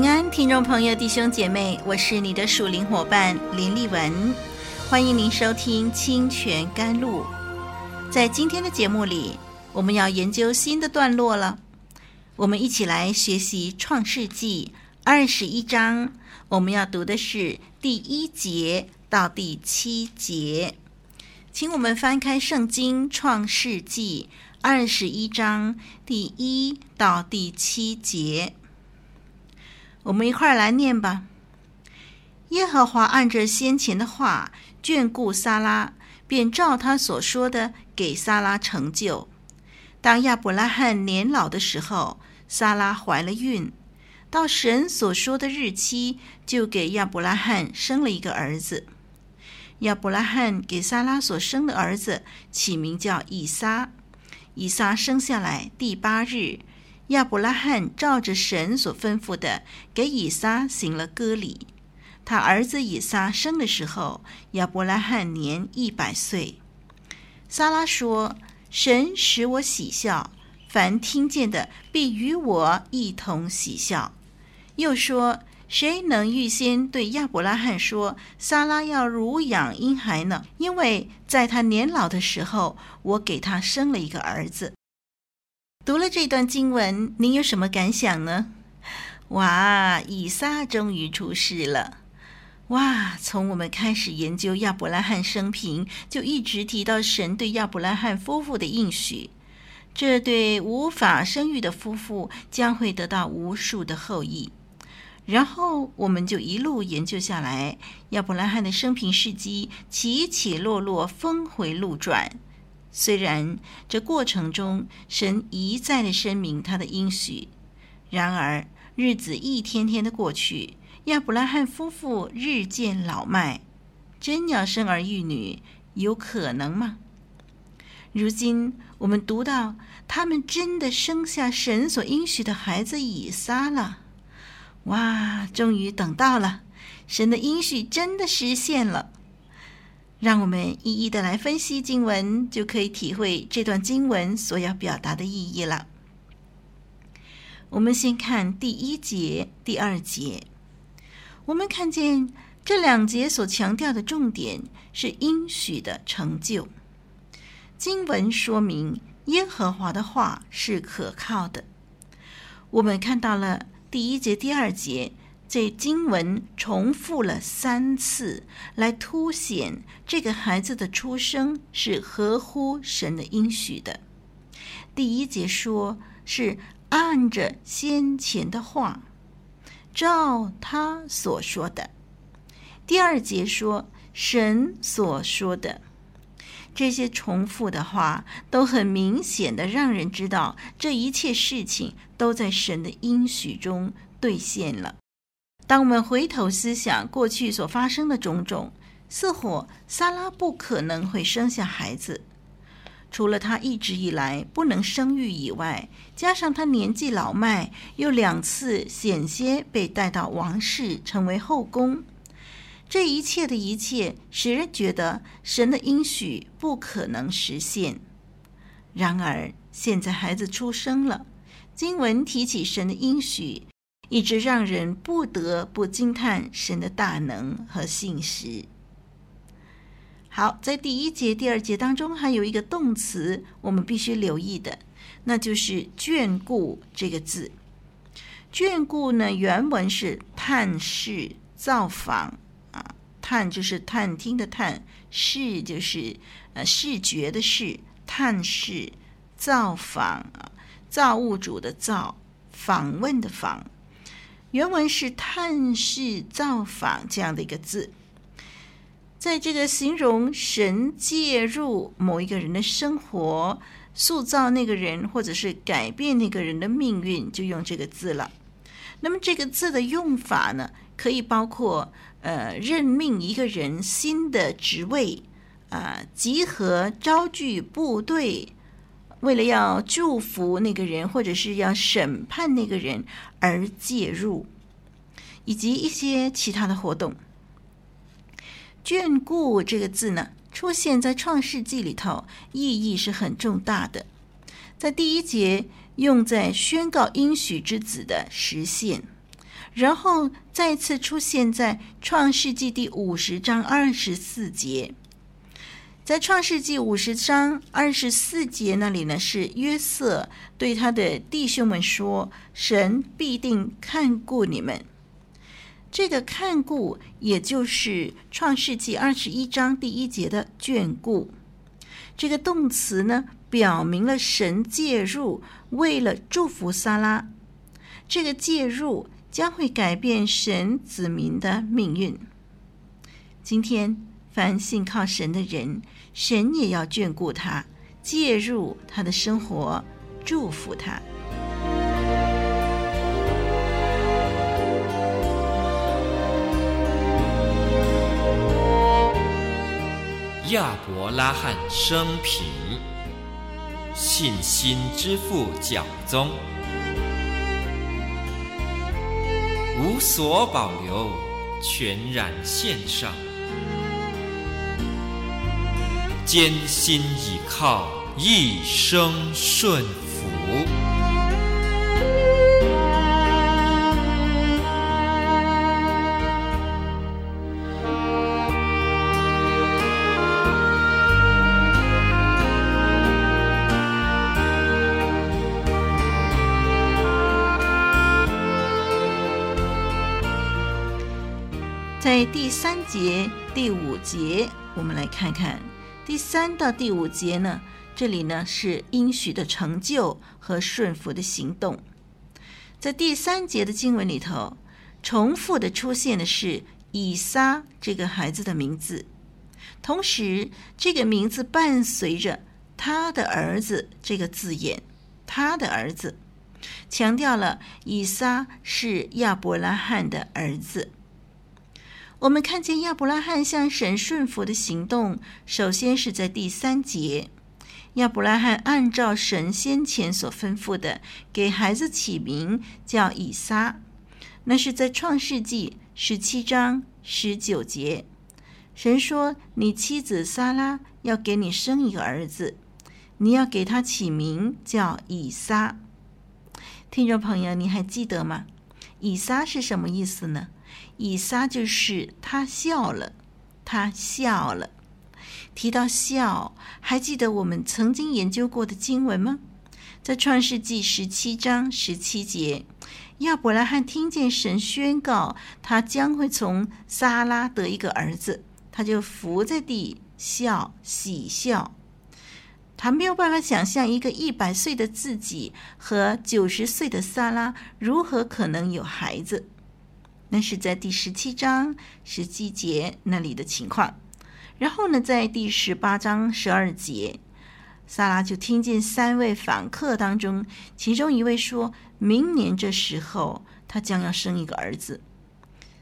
平安，听众朋友、弟兄姐妹，我是你的属灵伙伴林丽文，欢迎您收听清泉甘露。在今天的节目里，我们要研究新的段落了。我们一起来学习创世记二十一章，我们要读的是第一节到第七节。请我们翻开圣经创世记二十一章第一到第七节。我们一块儿来念吧。耶和华按着先前的话眷顾撒拉，便照他所说的给撒拉成就。当亚伯拉罕年老的时候，撒拉怀了孕，到神所说的日期，就给亚伯拉罕生了一个儿子。亚伯拉罕给撒拉所生的儿子起名叫以撒。以撒生下来第八日。亚伯拉罕照着神所吩咐的，给以撒行了割礼。他儿子以撒生的时候，亚伯拉罕年一百岁。撒拉说：“神使我喜笑，凡听见的必与我一同喜笑。”又说：“谁能预先对亚伯拉罕说，撒拉要乳养婴孩呢？因为在他年老的时候，我给他生了一个儿子。”读了这段经文，您有什么感想呢？哇，以撒终于出世了！哇，从我们开始研究亚伯拉罕生平，就一直提到神对亚伯拉罕夫妇的应许，这对无法生育的夫妇将会得到无数的后裔。然后我们就一路研究下来，亚伯拉罕的生平事迹起起落落，峰回路转。虽然这过程中神一再的声明他的应许，然而日子一天天的过去，亚伯拉罕夫妇日渐老迈，真要生儿育女，有可能吗？如今我们读到他们真的生下神所应许的孩子以撒了，哇！终于等到了，神的应许真的实现了。让我们一一的来分析经文，就可以体会这段经文所要表达的意义了。我们先看第一节、第二节，我们看见这两节所强调的重点是应许的成就。经文说明耶和华的话是可靠的。我们看到了第一节、第二节。这经文重复了三次，来凸显这个孩子的出生是合乎神的应许的。第一节说是按着先前的话，照他所说的；第二节说神所说的。这些重复的话都很明显的让人知道，这一切事情都在神的应许中兑现了。当我们回头思想过去所发生的种种，似乎萨拉不可能会生下孩子。除了他一直以来不能生育以外，加上他年纪老迈，又两次险些被带到王室成为后宫，这一切的一切，使人觉得神的应许不可能实现。然而，现在孩子出生了，经文提起神的应许。一直让人不得不惊叹神的大能和信实。好，在第一节、第二节当中，还有一个动词，我们必须留意的，那就是“眷顾”这个字。眷顾呢，原文是探视、造访啊，探就是探听的探，视就是呃视觉的视，探视、造访啊，造物主的造，访问的访。原文是“探视造访”这样的一个字，在这个形容神介入某一个人的生活，塑造那个人，或者是改变那个人的命运，就用这个字了。那么这个字的用法呢，可以包括呃任命一个人新的职位，啊、集合招聚部队，为了要祝福那个人，或者是要审判那个人而介入，以及一些其他的活动。眷顾这个字呢，出现在创世纪里头，意义是很重大的。在第一节用在宣告应许之子的实现，然后再次出现在创世纪第五十章二十四节。在创世纪五十章二十四节那里呢，是约瑟对他的弟兄们说：“神必定看顾你们。”这个看顾，也就是创世纪二十一章第一节的眷顾。这个动词呢，表明了神介入，为了祝福撒拉。这个介入将会改变神子民的命运。今天，凡信靠神的人，神也要眷顾他，介入他的生活，祝福他。亚伯拉罕生平，信心之父教宗，无所保留，全然献上，艰辛倚靠，一生顺服。在第三节、第五节，我们来看看第三到第五节呢。这里呢是应许的成就和顺服的行动。在第三节的经文里头，重复的出现的是以撒这个孩子的名字，同时这个名字伴随着他的儿子这个字眼，他的儿子，强调了以撒是亚伯拉罕的儿子。我们看见亚伯拉罕向神顺服的行动，首先是在第三节，亚伯拉罕按照神先前所吩咐的，给孩子起名叫以撒。那是在创世纪十七章十九节，神说：“你妻子撒拉要给你生一个儿子，你要给他起名叫以撒。”听众朋友，你还记得吗？以撒是什么意思呢？以撒就是他笑了，他笑了。提到笑，还记得我们曾经研究过的经文吗？在创世纪十七章十七节，亚伯拉罕听见神宣告他将会从撒拉得一个儿子，他就伏在地笑，喜笑。他没有办法想象一个一百岁的自己和九十岁的撒拉如何可能有孩子。那是在第十七章十七节那里的情况，然后呢，在第十八章十二节，撒拉就听见三位访客当中，其中一位说：“明年这时候，他将要生一个儿子。”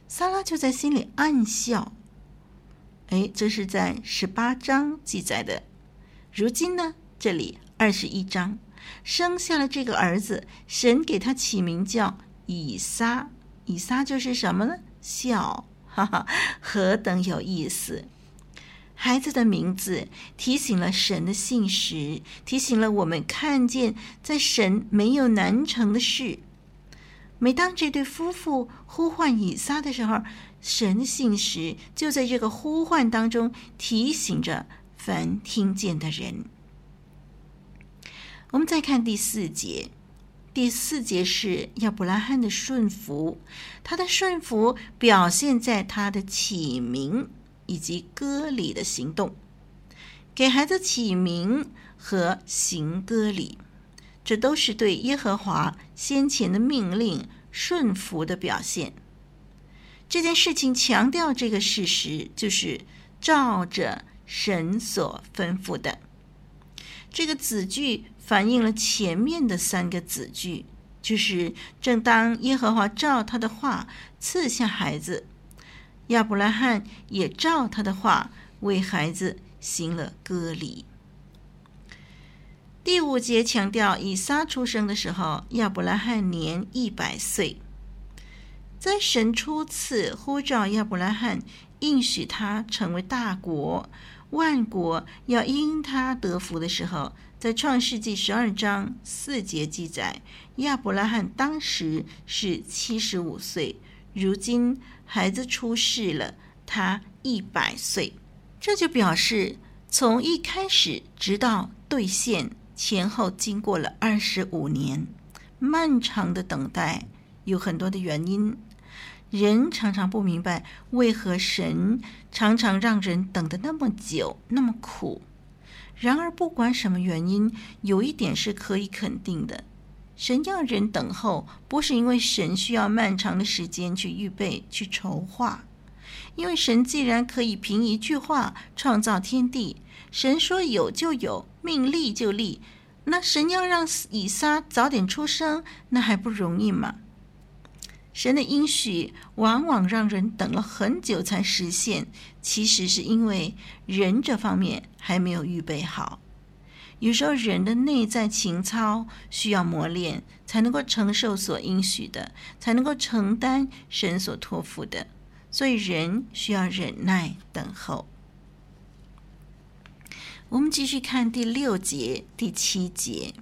撒拉就在心里暗笑。哎，这是在十八章记载的。如今呢，这里二十一章生下了这个儿子，神给他起名叫以撒。以撒就是什么呢？笑，哈哈，何等有意思！孩子的名字提醒了神的信实，提醒了我们看见在神没有难成的事。每当这对夫妇呼唤以撒的时候，神的信实就在这个呼唤当中提醒着凡听见的人。我们再看第四节。第四节是亚伯拉罕的顺服，他的顺服表现在他的起名以及割礼的行动，给孩子起名和行割礼，这都是对耶和华先前的命令顺服的表现。这件事情强调这个事实，就是照着神所吩咐的。这个子句反映了前面的三个子句，就是正当耶和华照他的话赐下孩子，亚伯拉罕也照他的话为孩子行了割礼。第五节强调，以撒出生的时候，亚伯拉罕年一百岁。在神初次呼召亚伯拉罕，应许他成为大国，万国要因他得福的时候，在创世纪十二章四节记载，亚伯拉罕当时是七十五岁，如今孩子出世了，他一百岁。这就表示，从一开始直到兑现。前后经过了二十五年，漫长的等待，有很多的原因。人常常不明白，为何神常常让人等得那么久，那么苦。然而，不管什么原因，有一点是可以肯定的：神要人等候，不是因为神需要漫长的时间去预备、去筹划。因为神既然可以凭一句话创造天地。神说有就有，命立就立。那神要让以撒早点出生，那还不容易吗？神的应许往往让人等了很久才实现，其实是因为人这方面还没有预备好。有时候人的内在情操需要磨练，才能够承受所应许的，才能够承担神所托付的。所以人需要忍耐等候。我们继续看第六节、第七节。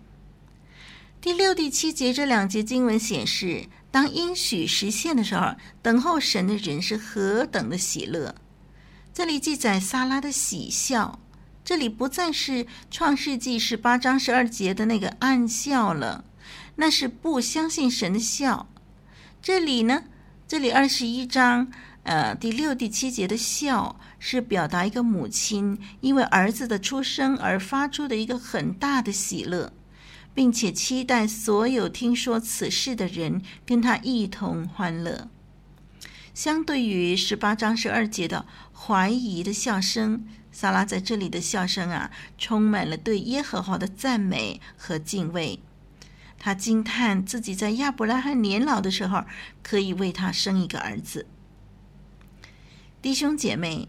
第六、第七节这两节经文显示，当应许实现的时候，等候神的人是何等的喜乐。这里记载撒拉的喜笑，这里不再是创世纪十八章十二节的那个暗笑了，那是不相信神的笑。这里呢，这里二十一章。呃，第六、第七节的笑是表达一个母亲因为儿子的出生而发出的一个很大的喜乐，并且期待所有听说此事的人跟他一同欢乐。相对于十八章十二节的怀疑的笑声，撒拉在这里的笑声啊，充满了对耶和华的赞美和敬畏。他惊叹自己在亚伯拉罕年老的时候可以为他生一个儿子。弟兄姐妹，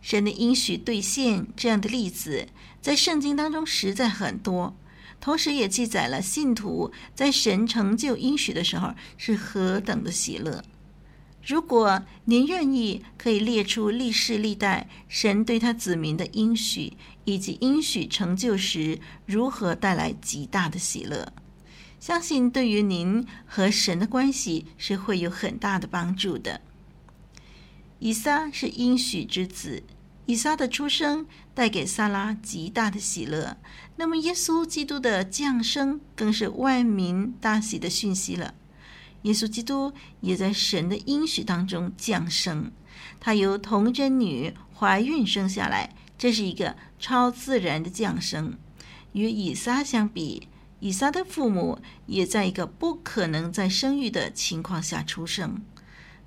神的应许兑现这样的例子，在圣经当中实在很多，同时也记载了信徒在神成就应许的时候是何等的喜乐。如果您愿意，可以列出历世历代神对他子民的应许，以及应许成就时如何带来极大的喜乐，相信对于您和神的关系是会有很大的帮助的。以撒是应许之子，以撒的出生带给萨拉极大的喜乐。那么，耶稣基督的降生更是万民大喜的讯息了。耶稣基督也在神的应许当中降生，他由童贞女怀孕生下来，这是一个超自然的降生。与以撒相比，以撒的父母也在一个不可能再生育的情况下出生。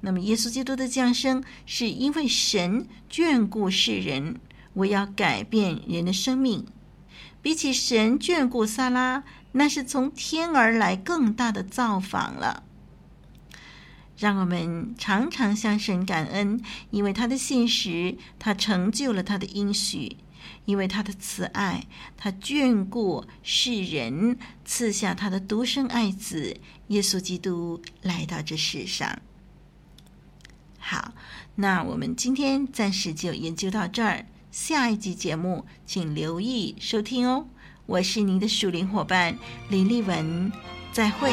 那么，耶稣基督的降生是因为神眷顾世人，我要改变人的生命。比起神眷顾撒拉，那是从天而来更大的造访了。让我们常常向神感恩，因为他的信实，他成就了他的应许；因为他的慈爱，他眷顾世人，赐下他的独生爱子耶稣基督来到这世上。好，那我们今天暂时就研究到这儿。下一集节目，请留意收听哦。我是您的属灵伙伴林丽文，再会。